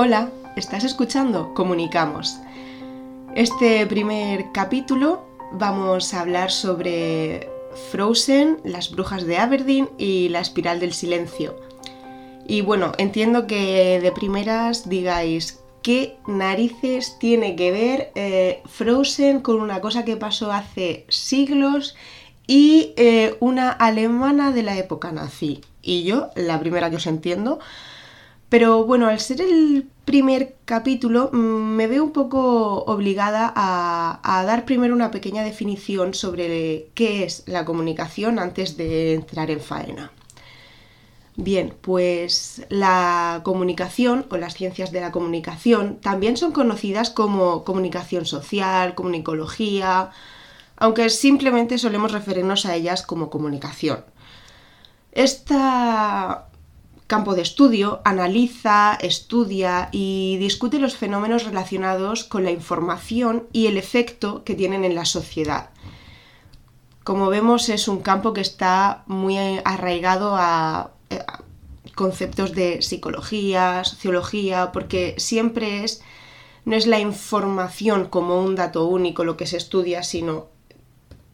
Hola, ¿estás escuchando? Comunicamos. Este primer capítulo vamos a hablar sobre Frozen, las brujas de Aberdeen y la espiral del silencio. Y bueno, entiendo que de primeras digáis, ¿qué narices tiene que ver eh, Frozen con una cosa que pasó hace siglos y eh, una alemana de la época nazi? Y yo, la primera que os entiendo, pero bueno, al ser el primer capítulo, mm, me veo un poco obligada a, dar primero una pequeña definición sobre qué es la comunicación antes de entrar en faena. Bien, pues la comunicación o las ciencias de la comunicación también son conocidas como comunicación social, comunicología, aunque simplemente solemos referirnos a ellas como comunicación. Esta campo de estudio, analiza, estudia y discute los fenómenos relacionados con la información y el efecto que tienen en la sociedad. Como vemos es un campo que está muy arraigado a, conceptos de psicología, sociología, porque siempre es no es la información como un dato único lo que se estudia, sino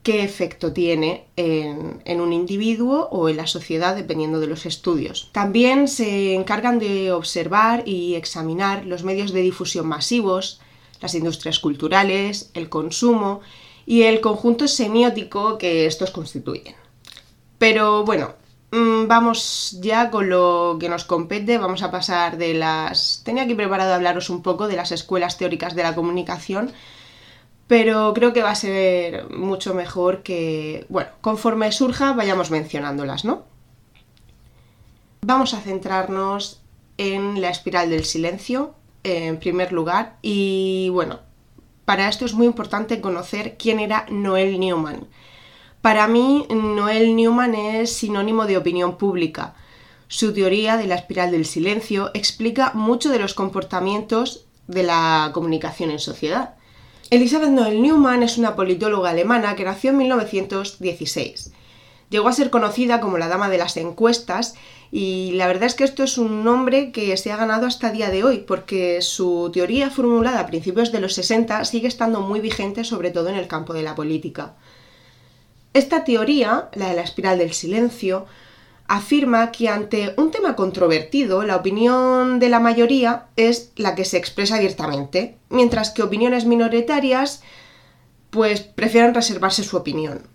qué efecto tiene en, un individuo o en la sociedad dependiendo de los estudios. También se encargan de observar y examinar los medios de difusión masivos, las industrias culturales, el consumo y el conjunto semiótico que estos constituyen. Pero bueno, mm, vamos ya con lo que nos compete, vamos a pasar de las... Tenía aquí preparado hablaros un poco de las escuelas teóricas de la comunicación, pero creo que va a ser mucho mejor que, bueno, conforme surja vayamos mencionándolas, ¿no? Vamos a centrarnos en la espiral del silencio, en primer lugar, y bueno, para esto es muy importante conocer quién era Noel Newman. Para mí, Noel Newman es sinónimo de opinión pública. Su teoría de la espiral del silencio explica mucho de los comportamientos de la comunicación en sociedad. Elizabeth Noel Newman es una politóloga alemana que nació en 1916. Llegó a ser conocida como la dama de las encuestas y la verdad es que esto es un nombre que se ha ganado hasta el día de hoy porque su teoría formulada a principios de los 60 sigue estando muy vigente sobre todo en el campo de la política. Esta teoría, la de la espiral del silencio, afirma que ante un tema controvertido la opinión de la mayoría es la que se expresa abiertamente, mientras que opiniones minoritarias pues prefieren reservarse su opinión.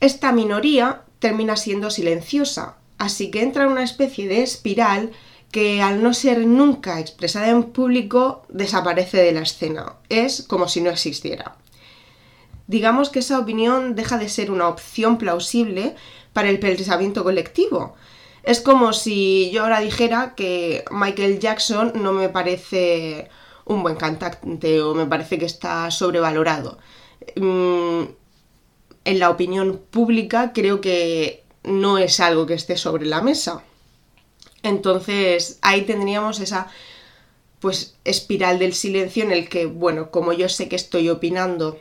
Esta minoría termina siendo silenciosa, así que entra en una especie de espiral que al no ser nunca expresada en público desaparece de la escena, es como si no existiera. Digamos que esa opinión deja de ser una opción plausible para el pensamiento colectivo. Es como si yo ahora dijera que Michael Jackson no me parece un buen cantante o me parece que está sobrevalorado. Mm, en la opinión pública creo que no es algo que esté sobre la mesa. Entonces ahí tendríamos esa pues espiral del silencio en el que, bueno, como yo sé que estoy opinando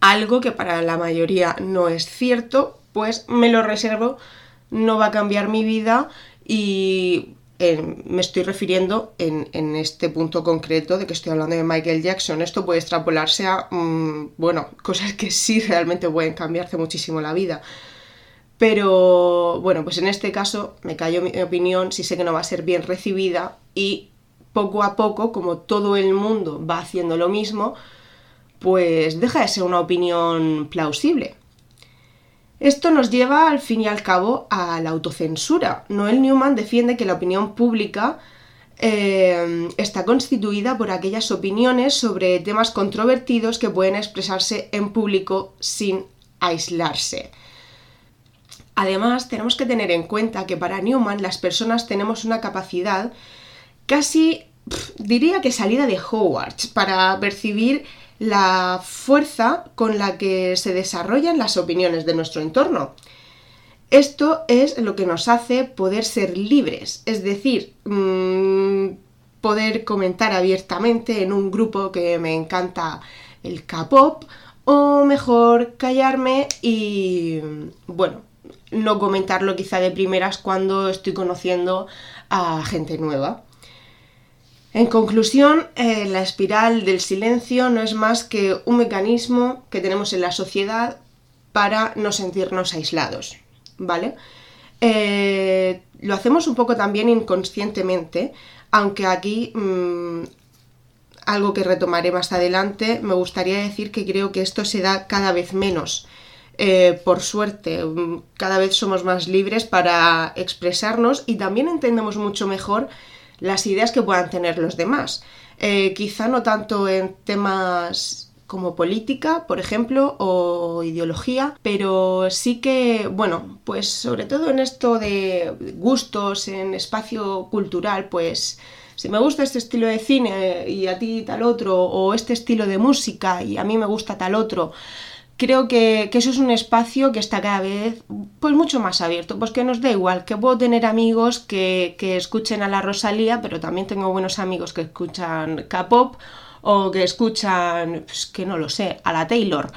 algo que para la mayoría no es cierto, pues me lo reservo, no va a cambiar mi vida y eh, me estoy refiriendo en, este punto concreto de que estoy hablando de Michael Jackson. Esto puede extrapolarse a, mm, bueno, cosas que sí realmente pueden cambiarte muchísimo la vida. Pero bueno, pues en este caso me callo mi opinión, si sé que no va a ser bien recibida y poco a poco, como todo el mundo va haciendo lo mismo, pues deja de ser una opinión plausible. Esto nos lleva al fin y al cabo a la autocensura. Noel Newman defiende que la opinión pública eh, está constituida por aquellas opiniones sobre temas controvertidos que pueden expresarse en público sin aislarse. Además, tenemos que tener en cuenta que para Newman las personas tenemos una capacidad casi, diría que salida de Hogwarts, para percibir la fuerza con la que se desarrollan las opiniones de nuestro entorno. Esto es lo que nos hace poder ser libres, es decir, mm, poder comentar abiertamente en un grupo que me encanta el K-pop o mejor callarme y, bueno, no comentarlo quizá de primeras cuando estoy conociendo a gente nueva. En conclusión, eh, la espiral del silencio no es más que un mecanismo que tenemos en la sociedad para no sentirnos aislados, ¿vale? Eh, lo hacemos un poco también inconscientemente, aunque aquí mm, algo que retomaré más adelante, me gustaría decir que creo que esto se da cada vez menos. Eh, por suerte, mm, cada vez somos más libres para expresarnos y también entendemos mucho mejor las ideas que puedan tener los demás. Eh, quizá no tanto en temas como política, por ejemplo, o ideología, pero sí que, bueno, pues sobre todo en esto de gustos, en espacio cultural, pues si me gusta este estilo de cine y a ti tal otro, o este estilo de música y a mí me gusta tal otro, creo que, eso es un espacio que está cada vez pues mucho más abierto, pues que nos da igual, que puedo tener amigos que, escuchen a la Rosalía, pero también tengo buenos amigos que escuchan K-pop o que escuchan, pues que no lo sé, a la Taylor.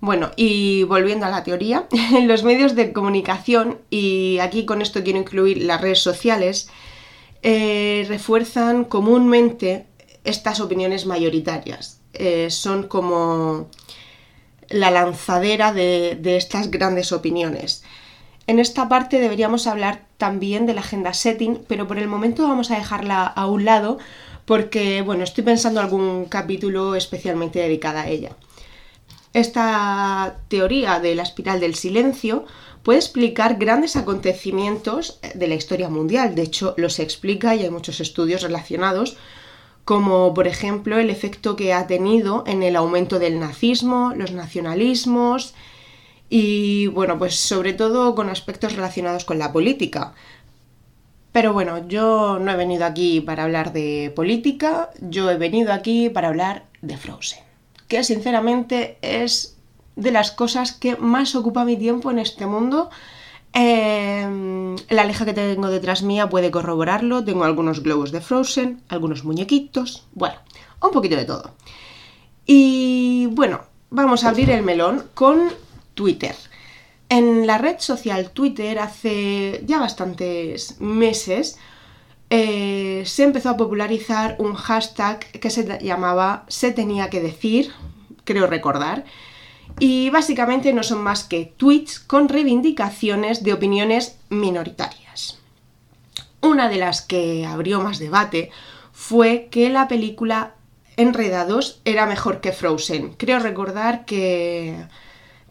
Bueno, y volviendo a la teoría, los medios de comunicación, y aquí con esto quiero incluir las redes sociales, eh, refuerzan comúnmente estas opiniones mayoritarias. Eh, son como la lanzadera de, estas grandes opiniones. En esta parte deberíamos hablar también de la agenda setting, pero por el momento vamos a dejarla a un lado porque, bueno, estoy pensando algún capítulo especialmente dedicado a ella. Esta teoría de la espiral del silencio puede explicar grandes acontecimientos de la historia mundial. De hecho, los explica y hay muchos estudios relacionados como por ejemplo el efecto que ha tenido en el aumento del nazismo, los nacionalismos y bueno, pues sobre todo con aspectos relacionados con la política. Pero bueno, yo no he venido aquí para hablar de política, yo he venido aquí para hablar de Frozen, que sinceramente es de las cosas que más ocupa mi tiempo en este mundo Em, la aleja que tengo detrás mía puede corroborarlo. Tengo algunos globos de Frozen, algunos muñequitos, bueno, un poquito de todo. Y bueno, vamos a abrir el melón con Twitter. En la red social Twitter hace ya bastantes meses eh, se empezó a popularizar un hashtag que se llamaba Se tenía que decir, creo recordar, y básicamente no son más que tweets con reivindicaciones de opiniones minoritarias. Una de las que abrió más debate fue que la película Enredados era mejor que Frozen. Creo recordar que,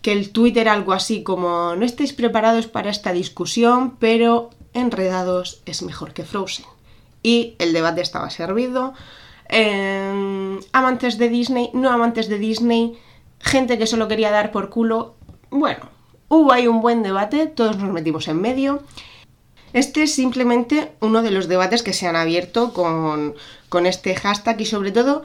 que el tweet era algo así como no estáis preparados para esta discusión, pero Enredados es mejor que Frozen. Y el debate estaba servido. Em, amantes de Disney, no amantes de Disney, gente que solo quería dar por culo. Bueno, hubo ahí un buen debate, todos nos metimos en medio. Este es simplemente uno de los debates que se han abierto con, con este hashtag y sobre todo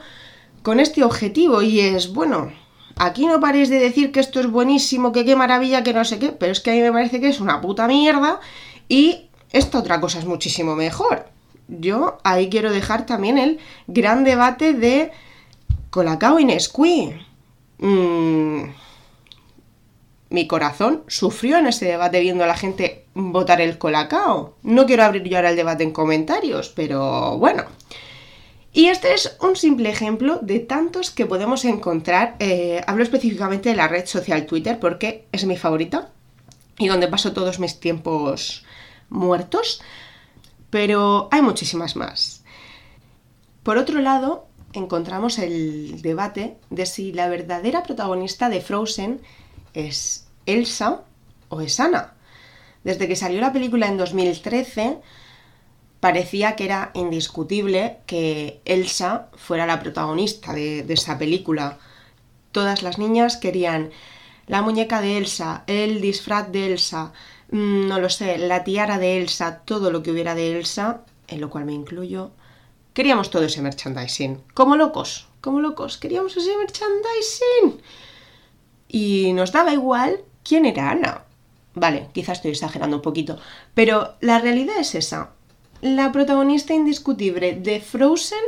con este objetivo y es, bueno, aquí no paréis de decir que esto es buenísimo, que qué maravilla, que no sé qué, pero es que a mí me parece que es una puta mierda y esta otra cosa es muchísimo mejor. Yo ahí quiero dejar también el gran debate de Colacao y Nesquí. Mm, mi corazón sufrió en ese debate viendo a la gente votar el colacao. No quiero abrir yo ahora el debate en comentarios, pero bueno. Y este es un simple ejemplo de tantos que podemos encontrar. Eh, hablo específicamente de la red social Twitter porque es mi favorita y donde paso todos mis tiempos muertos. Pero hay muchísimas más. Por otro lado, encontramos el debate de si la verdadera protagonista de Frozen es Elsa o es Anna. Desde que salió la película en 2013, parecía que era indiscutible que Elsa fuera la protagonista de, de esa película. Todas las niñas querían la muñeca de Elsa, el disfraz de Elsa, mm, no lo sé, la tiara de Elsa, todo lo que hubiera de Elsa, en lo cual me incluyo, Queríamos todo ese merchandising. Como locos, como locos. Queríamos ese merchandising. Y nos daba igual quién era Ana. Vale, quizás estoy exagerando un poquito. Pero la realidad es esa. La protagonista indiscutible de Frozen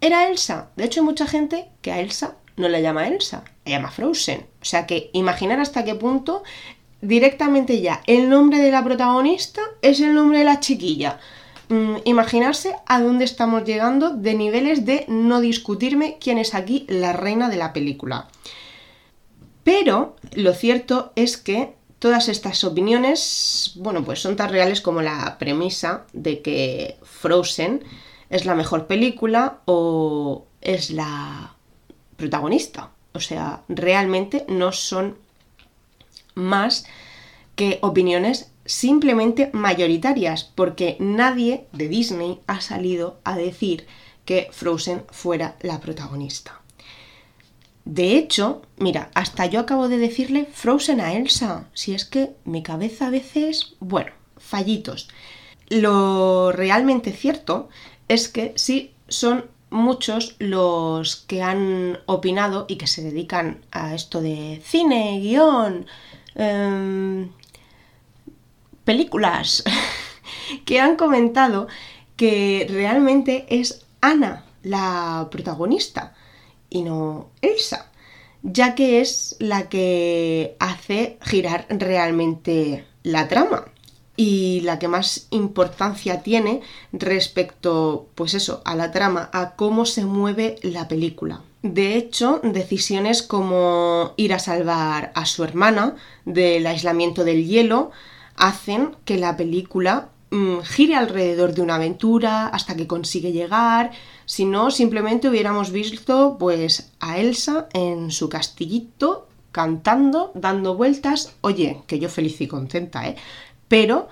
era Elsa. De hecho, hay mucha gente que a Elsa no la llama Elsa, la llama Frozen. O sea que imaginar hasta qué punto directamente ya el nombre de la protagonista es el nombre de la chiquilla. Mm, imaginarse a dónde estamos llegando de niveles de no discutirme quién es aquí la reina de la película. Pero lo cierto es que todas estas opiniones, bueno, pues son tan reales como la premisa de que Frozen es la mejor película o es la protagonista. O sea, realmente no son más que opiniones simplemente mayoritarias, porque nadie de Disney ha salido a decir que Frozen fuera la protagonista. De hecho, mira, hasta yo acabo de decirle Frozen a Elsa, si es que mi cabeza a veces, bueno, fallitos. Lo realmente cierto es que sí son muchos los que han opinado y que se dedican a esto de cine, guion, em, películas, que han comentado que realmente es Ana la protagonista y no Elsa, ya que es la que hace girar realmente la trama y la que más importancia tiene respecto, pues eso, a la trama, a cómo se mueve la película. De hecho, decisiones como ir a salvar a su hermana del aislamiento del hielo hacen que la película mm, gire alrededor de una aventura hasta que consigue llegar. Si no, simplemente hubiéramos visto pues a Elsa en su castillito cantando, dando vueltas. Oye, que yo feliz y contenta, ¿eh? Pero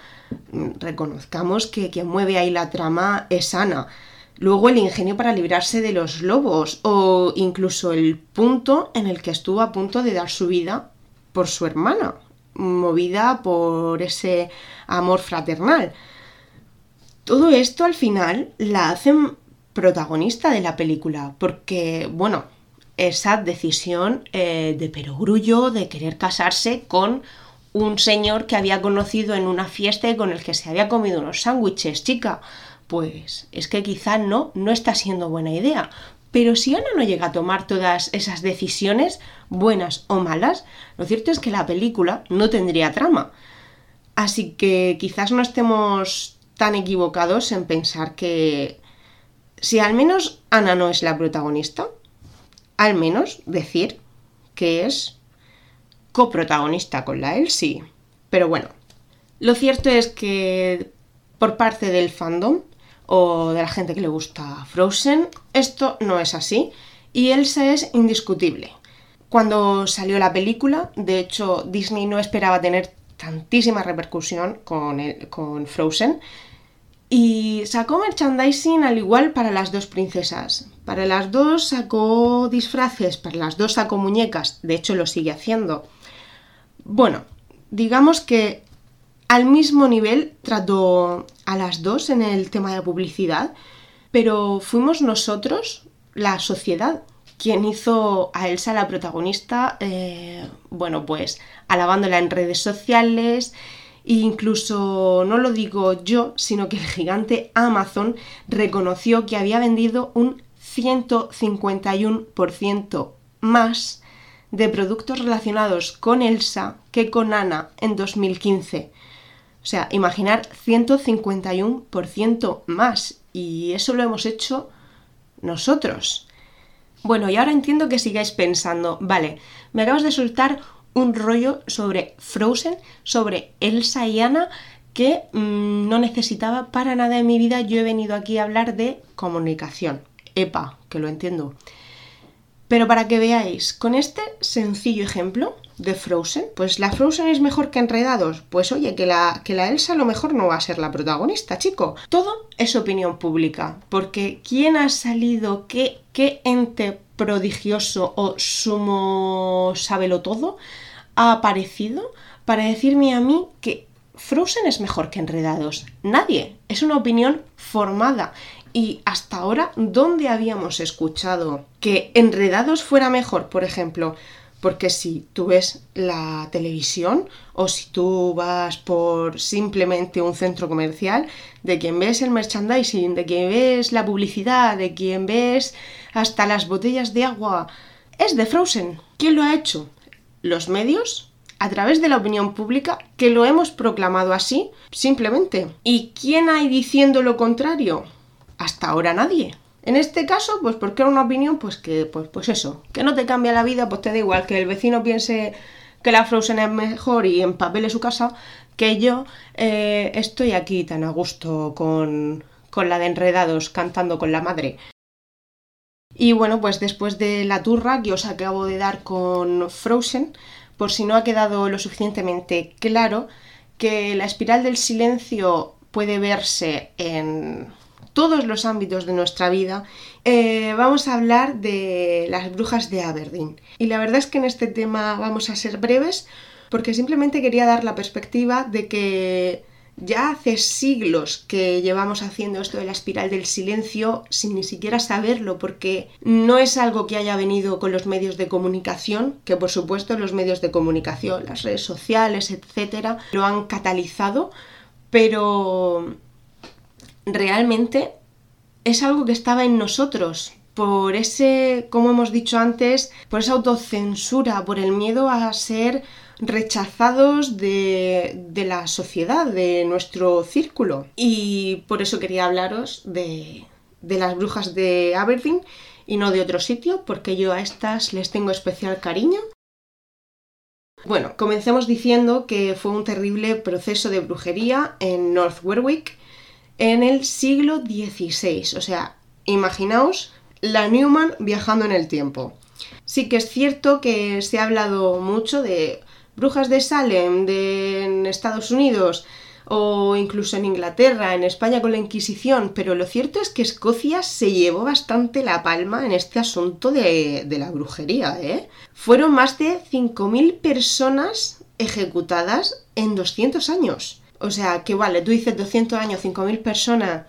mm, reconozcamos que quien mueve ahí la trama es Ana. Luego el ingenio para librarse de los lobos o incluso el punto en el que estuvo a punto de dar su vida por su hermana, movida por ese amor fraternal. Todo esto al final la hacen protagonista de la película, porque, bueno, esa decisión eh, de perogrullo, de querer casarse con un señor que había conocido en una fiesta y con el que se había comido unos sándwiches, chica, pues es que quizá no, no está siendo buena idea. Pero si Ana no llega a tomar todas esas decisiones, buenas o malas, lo cierto es que la película no tendría trama. Así que quizás no estemos tan equivocados en pensar que si al menos Ana no es la protagonista, al menos decir que es coprotagonista con la Elsie. Pero bueno, lo cierto es que por parte del fandom o de la gente que le gusta Frozen, esto no es así y Elsa es indiscutible. Cuando salió la película, de hecho Disney no esperaba tener tantísima repercusión con, con Frozen y sacó merchandising al igual para las dos princesas. Para las dos sacó disfraces, para las dos sacó muñecas, de hecho lo sigue haciendo. Bueno, digamos que al mismo nivel trató a las dos en el tema de publicidad, pero fuimos nosotros, la sociedad, quien hizo a Elsa la protagonista, eh, bueno, pues alabándola en redes sociales, e incluso no lo digo yo, sino que el gigante Amazon reconoció que había vendido un 151% más de productos relacionados con Elsa que con Ana en 2015. O sea, imaginar 151% más. Y eso lo hemos hecho nosotros. Bueno, y ahora entiendo que sigáis pensando, vale, me acabas de soltar un rollo sobre Frozen, sobre Elsa y Ana, que mm, no necesitaba para nada en mi vida. Yo he venido aquí a hablar de comunicación. Epa, que lo entiendo. Pero para que veáis, con este sencillo ejemplo de Frozen, pues la Frozen es mejor que Enredados. Pues oye, que la, que la Elsa a lo mejor no va a ser la protagonista, chico. Todo es opinión pública, porque ¿quién ha salido? ¿Qué, qué ente prodigioso o sumo sábelo todo ha aparecido para decirme a mí que Frozen es mejor que Enredados? Nadie. Es una opinión formada y hasta ahora, ¿dónde habíamos escuchado que Enredados fuera mejor, por ejemplo? Porque si tú ves la televisión o si tú vas por simplemente un centro comercial, de quien ves el merchandising, de quien ves la publicidad, de quien ves hasta las botellas de agua, es de Frozen. ¿Quién lo ha hecho? Los medios a través de la opinión pública que lo hemos proclamado así, simplemente. ¿Y quién hay diciendo lo contrario? Hasta ahora nadie. En este caso, pues porque era una opinión, pues que, pues, pues eso, que no te cambia la vida, pues te da igual que el vecino piense que la Frozen es mejor y empapele su casa, que yo eh, estoy aquí tan a gusto con, con la de enredados cantando con la madre. Y bueno, pues después de la turra que os acabo de dar con Frozen, por si no ha quedado lo suficientemente claro, que la espiral del silencio puede verse en todos los ámbitos de nuestra vida, eh, vamos a hablar de las brujas de Aberdeen. Y la verdad es que en este tema vamos a ser breves porque simplemente quería dar la perspectiva de que ya hace siglos que llevamos haciendo esto de la espiral del silencio sin ni siquiera saberlo, porque no es algo que haya venido con los medios de comunicación, que por supuesto los medios de comunicación, las redes sociales, etcétera, lo han catalizado, pero realmente es algo que estaba en nosotros, por ese, como hemos dicho antes, por esa autocensura, por el miedo a ser rechazados de, la sociedad, de nuestro círculo. Y por eso quería hablaros de, de las brujas de Aberdeen y no de otro sitio, porque yo a estas les tengo especial cariño. Bueno, comencemos diciendo que fue un terrible proceso de brujería en North Warwick en el siglo XVI. O sea, imaginaos la Newman viajando en el tiempo. Sí que es cierto que se ha hablado mucho de brujas de Salem, de en Estados Unidos o incluso en Inglaterra, en España con la Inquisición, pero lo cierto es que Escocia se llevó bastante la palma en este asunto de, la brujería. ¿eh? Fueron más de 5.000 personas ejecutadas en 200 años. O sea, que vale, tú dices 200 años, 5.000 personas,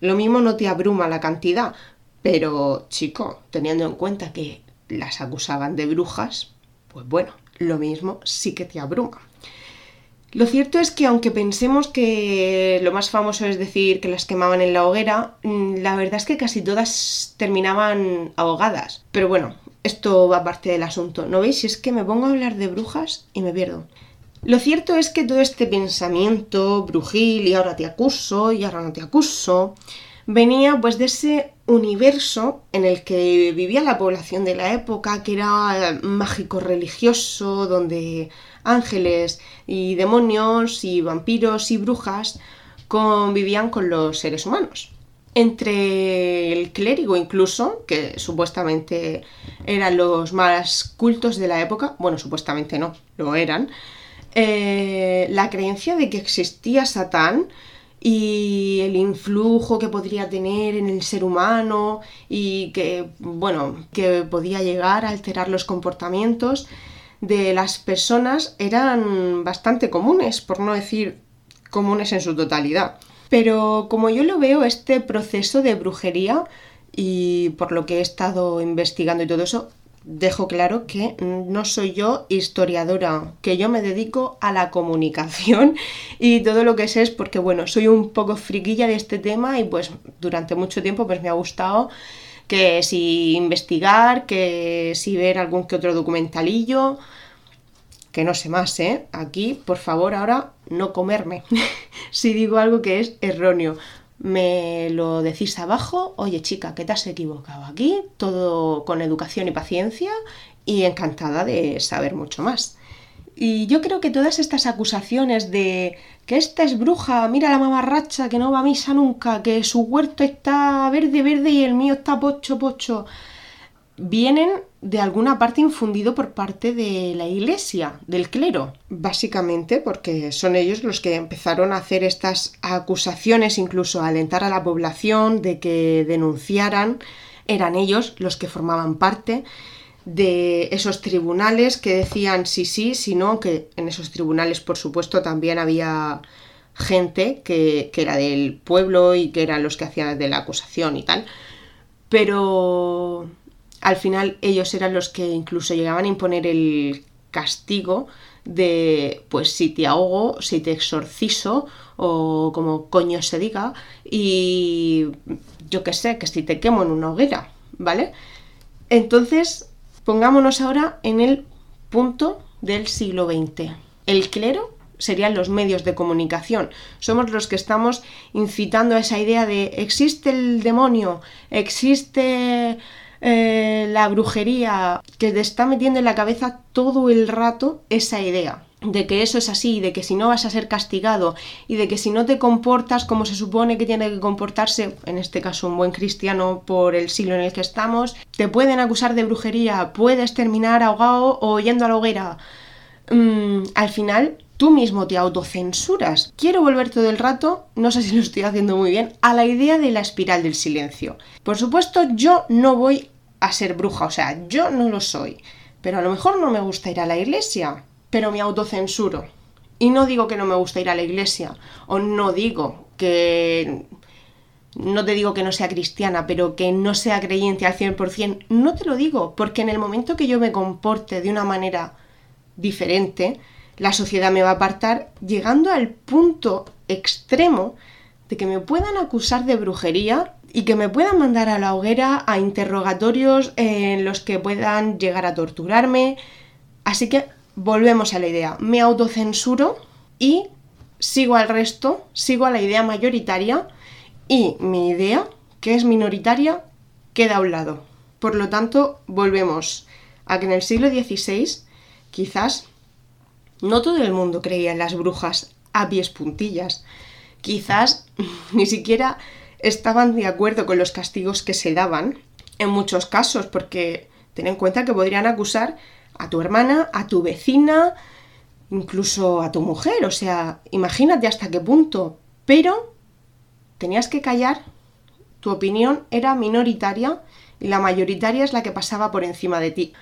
lo mismo no te abruma la cantidad, pero chico, teniendo en cuenta que las acusaban de brujas, pues bueno, lo mismo sí que te abruma. Lo cierto es que aunque pensemos que lo más famoso es decir que las quemaban en la hoguera, mm, la verdad es que casi todas terminaban ahogadas. Pero bueno, esto va parte del asunto. ¿No veis? Si es que me pongo a hablar de brujas y me pierdo. Lo cierto es que todo este pensamiento brujil y ahora te acuso y ahora no te acuso, venía pues de ese universo en el que vivía la población de la época, que era mágico religioso, donde ángeles y demonios y vampiros y brujas convivían con los seres humanos. Entre el clérigo incluso, que supuestamente eran los más cultos de la época, bueno, supuestamente no, lo eran, eh, la creencia de que existía Satán y el influjo que podría tener en el ser humano y que, bueno, que podía llegar a alterar los comportamientos de las personas eran bastante comunes, por no decir comunes en su totalidad. Pero como yo lo veo, este proceso de brujería y por lo que he estado investigando y todo eso, dejo claro que no soy yo historiadora, que yo me dedico a la comunicación y todo lo que sé es porque, bueno, soy un poco friquilla de este tema y pues durante mucho tiempo pues me ha gustado que si investigar, que si ver algún que otro documentalillo, que no sé más, ¿eh? Aquí, por favor, ahora no comerme si digo algo que es erróneo me lo decís abajo, oye chica, que te has equivocado aquí, todo con educación y paciencia y encantada de saber mucho más. Y yo creo que todas estas acusaciones de que esta es bruja, mira la mamarracha que no va a misa nunca, que su huerto está verde, verde y el mío está pocho, pocho, vienen de alguna parte infundido por parte de la iglesia, del clero, básicamente porque son ellos los que empezaron a hacer estas acusaciones, incluso a alentar a la población de que denunciaran, eran ellos los que formaban parte de esos tribunales que decían sí, sí, sí, no, que en esos tribunales por supuesto también había gente que, que era del pueblo y que eran los que hacían de la acusación y tal, pero al final ellos eran los que incluso llegaban a imponer el castigo de pues si te ahogo, si te exorcizo o como coño se diga y yo qué sé, que si te quemo en una hoguera, ¿vale? Entonces, pongámonos ahora en el punto del siglo XX. El clero serían los medios de comunicación. Somos los que estamos incitando a esa idea de existe el demonio, existe eh, la brujería, que te está metiendo en la cabeza todo el rato esa idea de que eso es así, de que si no vas a ser castigado y de que si no te comportas como se supone que tiene que comportarse, en este caso un buen cristiano por el siglo en el que estamos, te pueden acusar de brujería, puedes terminar ahogado o yendo a la hoguera. Mm, al final tú mismo te autocensuras. Quiero volver todo el rato, no sé si lo estoy haciendo muy bien, a la idea de la espiral del silencio. Por supuesto, yo no voy a ser bruja, o sea, yo no lo soy. Pero a lo mejor no me gusta ir a la iglesia, pero me autocensuro. Y no digo que no me gusta ir a la iglesia, o no digo que... No te digo que no sea cristiana, pero que no sea creyente al 100%. No te lo digo, porque en el momento que yo me comporte de una manera diferente, la sociedad me va a apartar, llegando al punto extremo de que me puedan acusar de brujería y que me puedan mandar a la hoguera a interrogatorios en los que puedan llegar a torturarme. Así que volvemos a la idea, me autocensuro y sigo al resto, sigo a la idea mayoritaria y mi idea, que es minoritaria, queda a un lado. Por lo tanto, volvemos a que en el siglo XVI quizás no todo el mundo creía en las brujas a pies puntillas. Quizás ni siquiera estaban de acuerdo con los castigos que se daban en muchos casos, porque ten en cuenta que podrían acusar a tu hermana, a tu vecina, incluso a tu mujer, o sea, imagínate hasta qué punto. Pero tenías que callar, tu opinión era minoritaria y la mayoritaria es la que pasaba por encima de ti.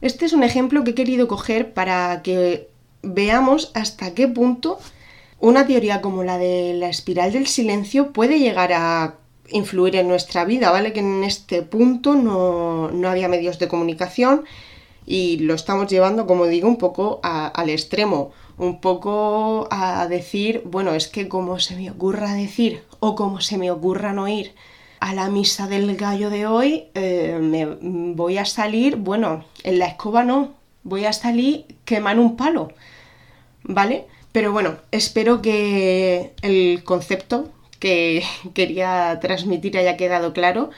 Este es un ejemplo que he querido coger para que veamos hasta qué punto una teoría como la de la espiral del silencio puede llegar a influir en nuestra vida, ¿vale? Que en este punto no, había medios de comunicación y lo estamos llevando, como digo, un poco al extremo, un poco a decir, bueno, es que como se me ocurra decir o como se me ocurra no ir a la misa del gallo de hoy, eh, me voy a salir, bueno, en la escoba no, voy a salir quemar un palo, ¿vale? Pero bueno, espero que el concepto que quería transmitir haya quedado claro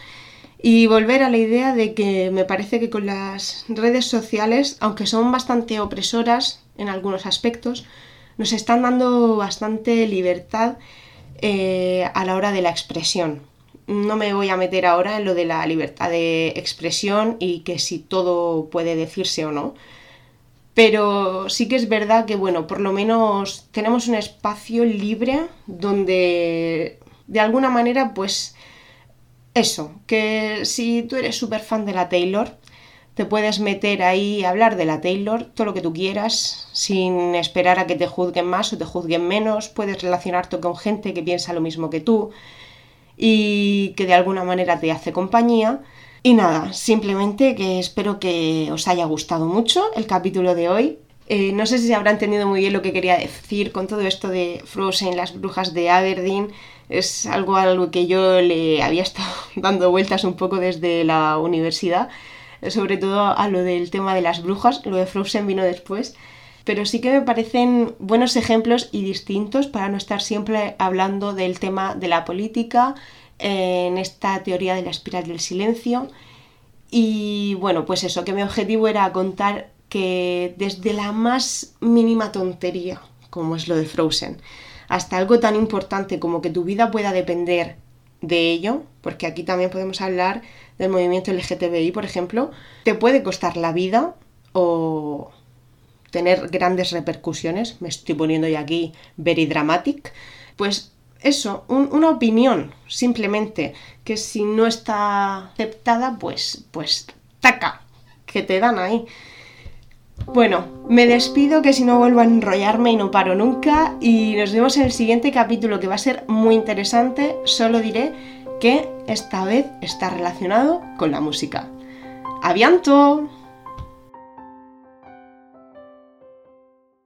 y volver a la idea de que me parece que con las redes sociales, aunque son bastante opresoras en algunos aspectos, nos están dando bastante libertad eh, a la hora de la expresión. No me voy a meter ahora en lo de la libertad de expresión y que si todo puede decirse o no, pero sí que es verdad que, bueno, por lo menos tenemos un espacio libre donde, de alguna manera, pues eso, que si tú eres súper fan de la Taylor, te puedes meter ahí a hablar de la Taylor, todo lo que tú quieras, sin esperar a que te juzguen más o te juzguen menos, puedes relacionarte con gente que piensa lo mismo que tú y que de alguna manera te hace compañía y nada, simplemente que espero que os haya gustado mucho el capítulo de hoy. Eh, no sé si se habrá entendido muy bien lo que quería decir con todo esto de Frozen, las brujas de Aberdeen. Es algo a lo que yo le había estado dando vueltas un poco desde la universidad, sobre todo a lo del tema de las brujas. Lo de Frozen vino después. Pero sí que me parecen buenos ejemplos y distintos para no estar siempre hablando del tema de la política en esta teoría de la espiral del silencio. Y bueno, pues eso, que mi objetivo era contar que desde la más mínima tontería, como es lo de Frozen, hasta algo tan importante como que tu vida pueda depender de ello, porque aquí también podemos hablar del movimiento LGTBI, por ejemplo, te puede costar la vida o tener grandes repercusiones, me estoy poniendo ya aquí very dramatic, pues eso, una opinión, simplemente, que si no está aceptada, pues, pues, taca, que te dan ahí. Bueno, me despido que si no vuelvo a enrollarme y no paro nunca y nos vemos en el siguiente capítulo que va a ser muy interesante, solo diré que esta vez está relacionado con la música. ¡Avianto!